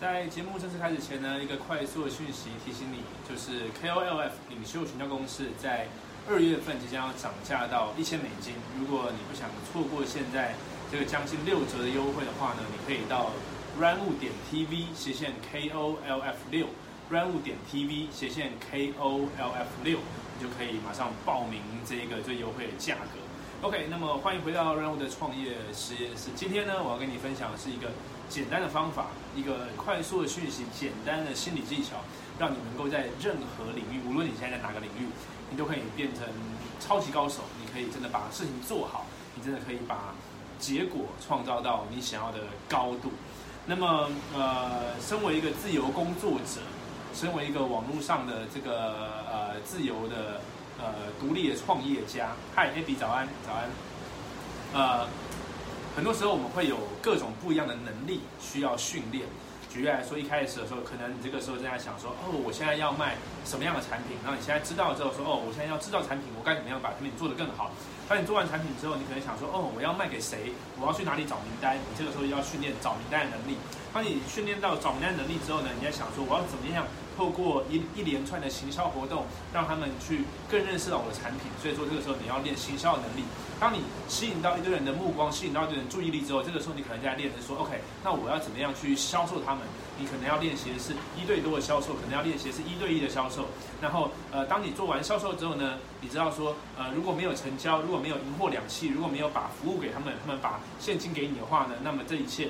在节目正式开始前呢，一个快速的讯息提醒你，就是 KOLF 领袖群交公司在二月份即将要涨价到一千美金。如果你不想错过现在这个将近六折的优惠的话呢，你可以到 Runwu 点 TV 斜线 KOLF 六，Runwu 点 TV 斜线 KOLF 六，你就可以马上报名这一个最优惠的价格。OK，那么欢迎回到 Runwu 的创业实验室。今天呢，我要跟你分享的是一个简单的方法，一个快速的讯息，简单的心理技巧，让你能够在任何领域，无论你现在在哪个领域，你都可以变成超级高手。你可以真的把事情做好，你真的可以把结果创造到你想要的高度。那么，呃，身为一个自由工作者，身为一个网络上的这个呃自由的。呃，独立的创业家，嗨，Abby，早安，早安。呃，很多时候我们会有各种不一样的能力需要训练。举例来说，一开始的时候，可能你这个时候正在想说，哦，我现在要卖什么样的产品？然后你现在知道之后说，哦，我现在要制造产品，我该怎么样把产品做得更好？当你做完产品之后，你可能想说，哦，我要卖给谁？我要去哪里找名单？你这个时候要训练找名单的能力。当你训练到找单能力之后呢，你在想说，我要怎么样？透过一一连串的行销活动，让他们去更认识到我的产品。所以说，这个时候你要练行销的能力。当你吸引到一堆人的目光，吸引到一堆人注意力之后，这个时候你可能在练的说，OK，那我要怎么样去销售他们？你可能要练习的是一对多的销售，可能要练习的是一对一的销售。然后，呃，当你做完销售之后呢，你知道说，呃，如果没有成交，如果没有赢货两期，如果没有把服务给他们，他们把现金给你的话呢，那么这一切。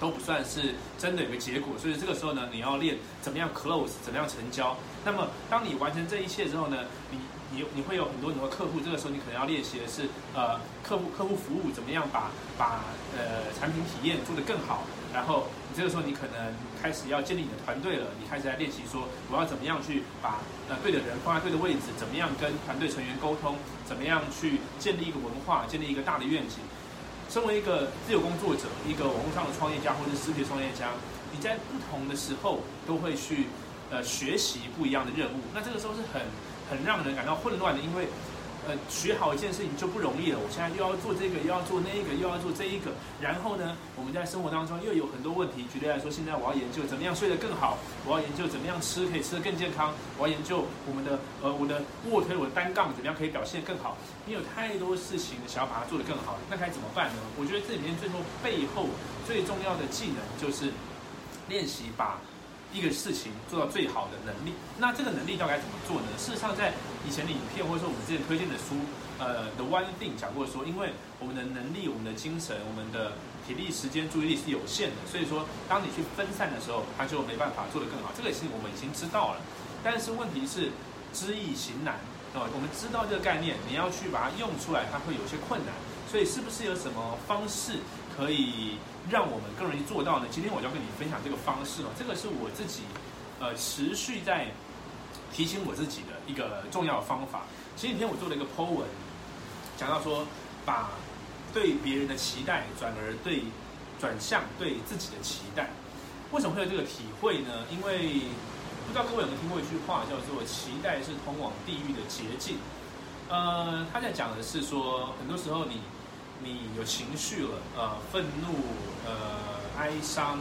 都不算是真的有个结果，所以这个时候呢，你要练怎么样 close，怎么样成交。那么，当你完成这一切之后呢，你你你会有很多很多客户，这个时候你可能要练习的是呃客户客户服务怎么样把把呃产品体验做得更好。然后你这个时候你可能开始要建立你的团队了，你开始在练习说我要怎么样去把呃对的人放在对的位置，怎么样跟团队成员沟通，怎么样去建立一个文化，建立一个大的愿景。身为一个自由工作者，一个网络上的创业家或者是实体创业家，你在不同的时候都会去呃学习不一样的任务。那这个时候是很很让人感到混乱的，因为。呃，学好一件事情就不容易了。我现在又要做这个，又要做那个，又要做这一个。然后呢，我们在生活当中又有很多问题。举例来说，现在我要研究怎么样睡得更好，我要研究怎么样吃可以吃得更健康，我要研究我们的呃我的卧推，我的单杠怎么样可以表现更好。你有太多事情想要把它做得更好，那该怎么办呢？我觉得这里面最后背后最重要的技能就是练习把。一个事情做到最好的能力，那这个能力到该怎么做呢？事实上，在以前的影片或者说我们之前推荐的书，呃，《The One Thing》讲过说，因为我们的能力、我们的精神、我们的体力、时间、注意力是有限的，所以说，当你去分散的时候，它就没办法做得更好。这个也是我们已经知道了，但是问题是知易行难哦。我们知道这个概念，你要去把它用出来，它会有些困难。所以，是不是有什么方式？可以让我们更容易做到呢？今天我就要跟你分享这个方式哦。这个是我自己呃持续在提醒我自己的一个重要方法。前几天我做了一个 Po 文，讲到说把对别人的期待转而对转向对自己的期待。为什么会有这个体会呢？因为不知道各位有没有听过一句话叫做“期待是通往地狱的捷径”。呃，他在讲的是说，很多时候你。你有情绪了，呃，愤怒，呃，哀伤，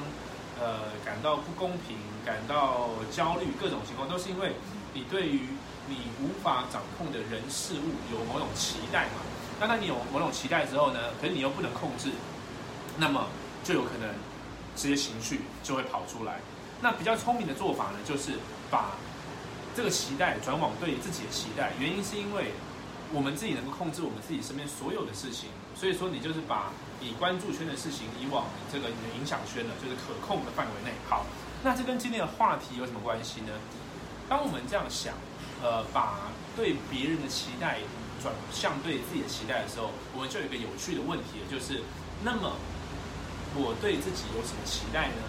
呃，感到不公平，感到焦虑，各种情况都是因为你对于你无法掌控的人事物有某种期待嘛？那当你有某种期待之后呢？可是你又不能控制，那么就有可能这些情绪就会跑出来。那比较聪明的做法呢，就是把这个期待转往对自己的期待。原因是因为。我们自己能够控制我们自己身边所有的事情，所以说你就是把你关注圈的事情移往你这个你的影响圈了，就是可控的范围内。好，那这跟今天的话题有什么关系呢？当我们这样想，呃，把对别人的期待转向对自己的期待的时候，我们就有一个有趣的问题，就是那么我对自己有什么期待呢？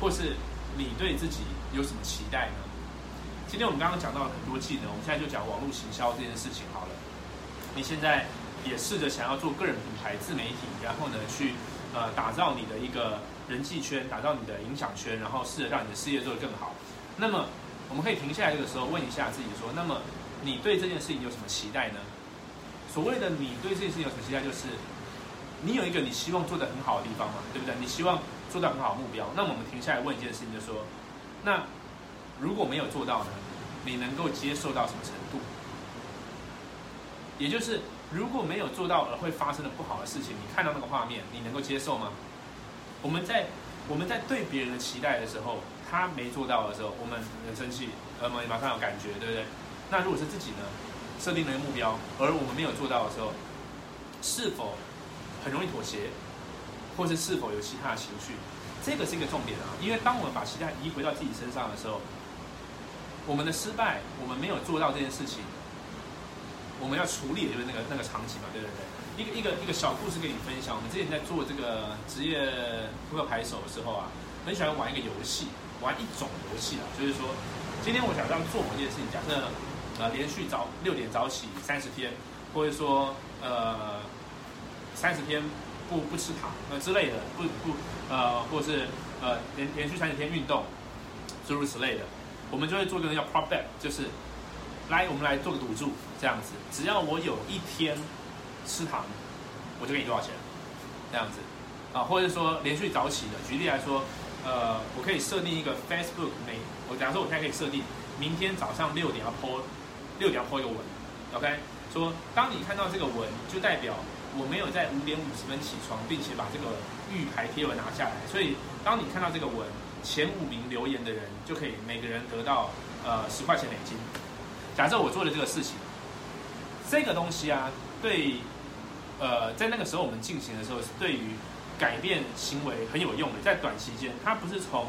或是你对自己有什么期待呢？今天我们刚刚讲到了很多技能，我们现在就讲网络行销这件事情好了。你现在也试着想要做个人品牌、自媒体，然后呢去呃打造你的一个人际圈，打造你的影响圈，然后试着让你的事业做得更好。那么我们可以停下来这个时候问一下自己说：那么你对这件事情有什么期待呢？所谓的你对这件事情有什么期待，就是你有一个你希望做得很好的地方嘛，对不对？你希望做到很好的目标，那么我们停下来问一件事情，就说，那如果没有做到呢，你能够接受到什么程度？也就是如果没有做到而会发生的不好的事情，你看到那个画面，你能够接受吗？我们在我们在对别人的期待的时候，他没做到的时候，我们很生气，呃，马马上有感觉，对不对？那如果是自己呢，设定了一个目标，而我们没有做到的时候，是否很容易妥协，或是是否有其他的情绪？这个是一个重点啊，因为当我们把期待移回到自己身上的时候，我们的失败，我们没有做到这件事情。我们要处理的就是那个那个场景嘛，对对对。一个一个一个小故事跟你分享。我们之前在做这个职业扑克牌手的时候啊，很喜欢玩一个游戏，玩一种游戏啊，就是说，今天我想让做某件事情，假设呃连续早六点早起三十天，或者说呃三十天不不吃糖呃之类的，不不呃或是呃连连续三十天运动，诸如此类的，我们就会做一个叫 prop bet，就是。来，我们来做个赌注，这样子，只要我有一天吃糖，我就给你多少钱，这样子，啊，或者说连续早起的，举例来说，呃，我可以设定一个 Facebook 每，我假如说我现在可以设定，明天早上六点要 po，六点要 po 一个文，OK，说当你看到这个文，就代表我没有在五点五十分起床，并且把这个玉牌贴文拿下来，所以当你看到这个文，前五名留言的人就可以每个人得到呃十块钱美金。假设我做了这个事情，这个东西啊，对，呃，在那个时候我们进行的时候，是对于改变行为很有用的。在短期间，它不是从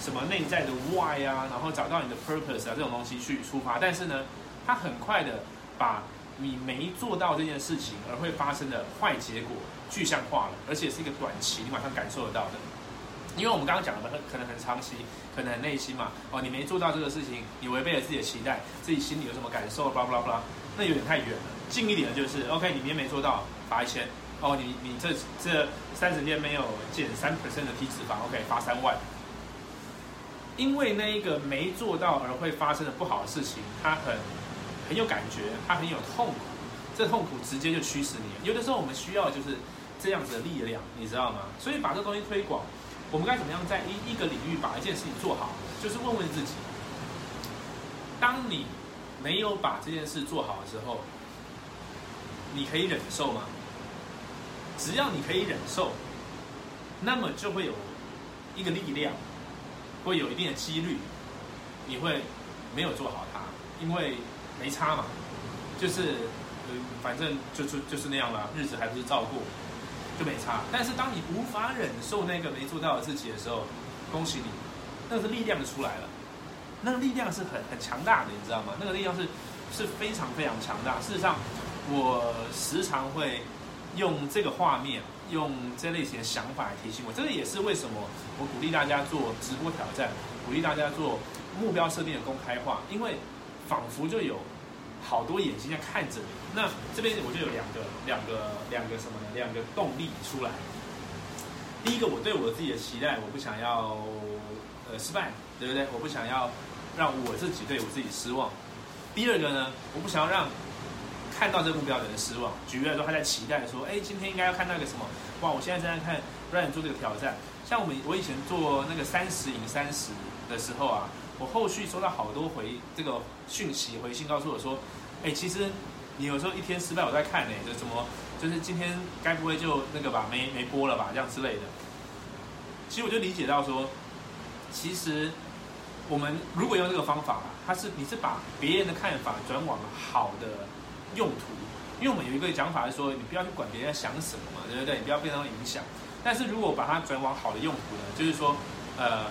什么内在的 why 啊，然后找到你的 purpose 啊这种东西去出发，但是呢，它很快的把你没做到这件事情而会发生的坏结果具象化了，而且是一个短期你马上感受得到的。因为我们刚刚讲的可能很长期，可能很内心嘛。哦，你没做到这个事情，你违背了自己的期待，自己心里有什么感受？巴拉巴拉巴拉，那有点太远了。近一点的就是，OK，你明天没做到，罚一千。哦，你你这这三十天没有减三 percent 的体脂肪，OK，罚三万。因为那一个没做到而会发生的不好的事情，它很很有感觉，它很有痛苦，这痛苦直接就驱使你。有的时候我们需要就是这样子的力量，你知道吗？所以把这东西推广。我们该怎么样在一一个领域把一件事情做好？就是问问自己：当你没有把这件事做好的时候，你可以忍受吗？只要你可以忍受，那么就会有一个力量，会有一定的几率，你会没有做好它，因为没差嘛，就是反正就是就是那样了，日子还不是照过。就没差，但是当你无法忍受那个没做到的自己的时候，恭喜你，那个是力量就出来了，那个力量是很很强大的，你知道吗？那个力量是是非常非常强大。事实上，我时常会用这个画面，用这类型的想法来提醒我。这个也是为什么我鼓励大家做直播挑战，鼓励大家做目标设定的公开化，因为仿佛就有。好多眼睛在看着你，那这边我就有两个、两个、两个什么呢？两个动力出来。第一个，我对我自己的期待，我不想要呃失败，对不对？我不想要让我自己对我自己失望。第二个呢，我不想要让看到这个目标的人失望。举例来说，他在期待说，哎，今天应该要看那个什么？哇，我现在正在看 Ryan 做这个挑战。像我们我以前做那个三十赢三十的时候啊。我后续收到好多回这个讯息回信，告诉我说，哎，其实你有时候一天失败，我在看呢，就怎么就是今天该不会就那个吧，没没播了吧，这样之类的。其实我就理解到说，其实我们如果用这个方法，它是你是把别人的看法转往好的用途，因为我们有一个讲法是说，你不要去管别人在想什么嘛，对不对？你不要被他们影响。但是如果把它转往好的用途呢，就是说，呃。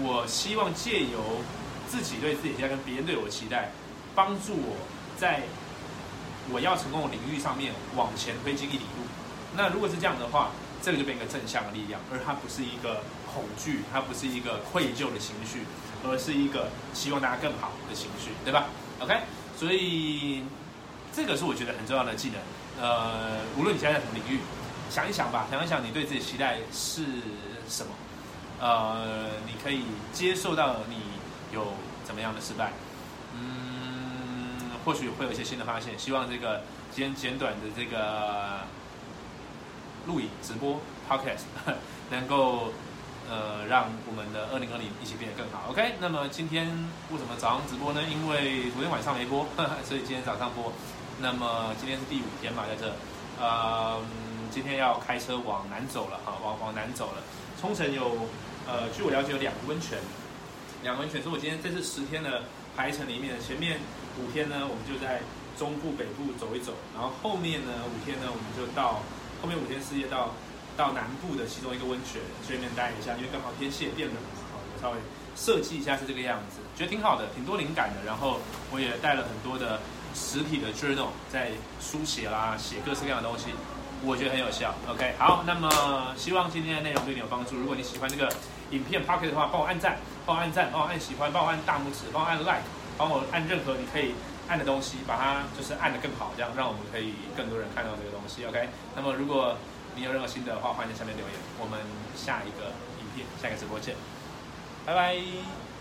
我希望借由自己对自己期待跟别人对我的期待，帮助我在我要成功的领域上面往前推进一里路。那如果是这样的话，这个就变一个正向的力量，而它不是一个恐惧，它不是一个愧疚的情绪，而是一个希望大家更好的情绪，对吧？OK，所以这个是我觉得很重要的技能。呃，无论你现在在什么领域，想一想吧，想一想你对自己期待是什么。呃，你可以接受到你有怎么样的失败，嗯，或许会有一些新的发现。希望这个今天简短的这个录影直播 podcast 能够呃，让我们的二零二零一起变得更好。OK，那么今天为什么早上直播呢？因为昨天晚上没播，所以今天早上播。那么今天是第五天嘛，在这，呃，今天要开车往南走了哈，往往南走了。冲绳有，呃，据我了解有两个温泉，两个温泉。所以我今天这次十天的排程里面，前面五天呢，我们就在中部、北部走一走，然后后面呢五天呢，我们就到后面五天四夜到。到南部的其中一个温泉顺便待一下，因为刚好天气也变冷了，我稍微设计一下是这个样子，觉得挺好的，挺多灵感的。然后我也带了很多的实体的 journal 在书写啦，写各式各样的东西，我觉得很有效。OK，好，那么希望今天的内容对你有帮助。如果你喜欢这个影片 p o c k e t 的话，帮我按赞，帮我按赞，帮我按喜欢，帮我按大拇指，帮我按 like，帮我按任何你可以按的东西，把它就是按的更好，这样让我们可以更多人看到这个东西。OK，那么如果你有任何心得的话，欢迎在下面留言。我们下一个影片、下一个直播见，拜拜。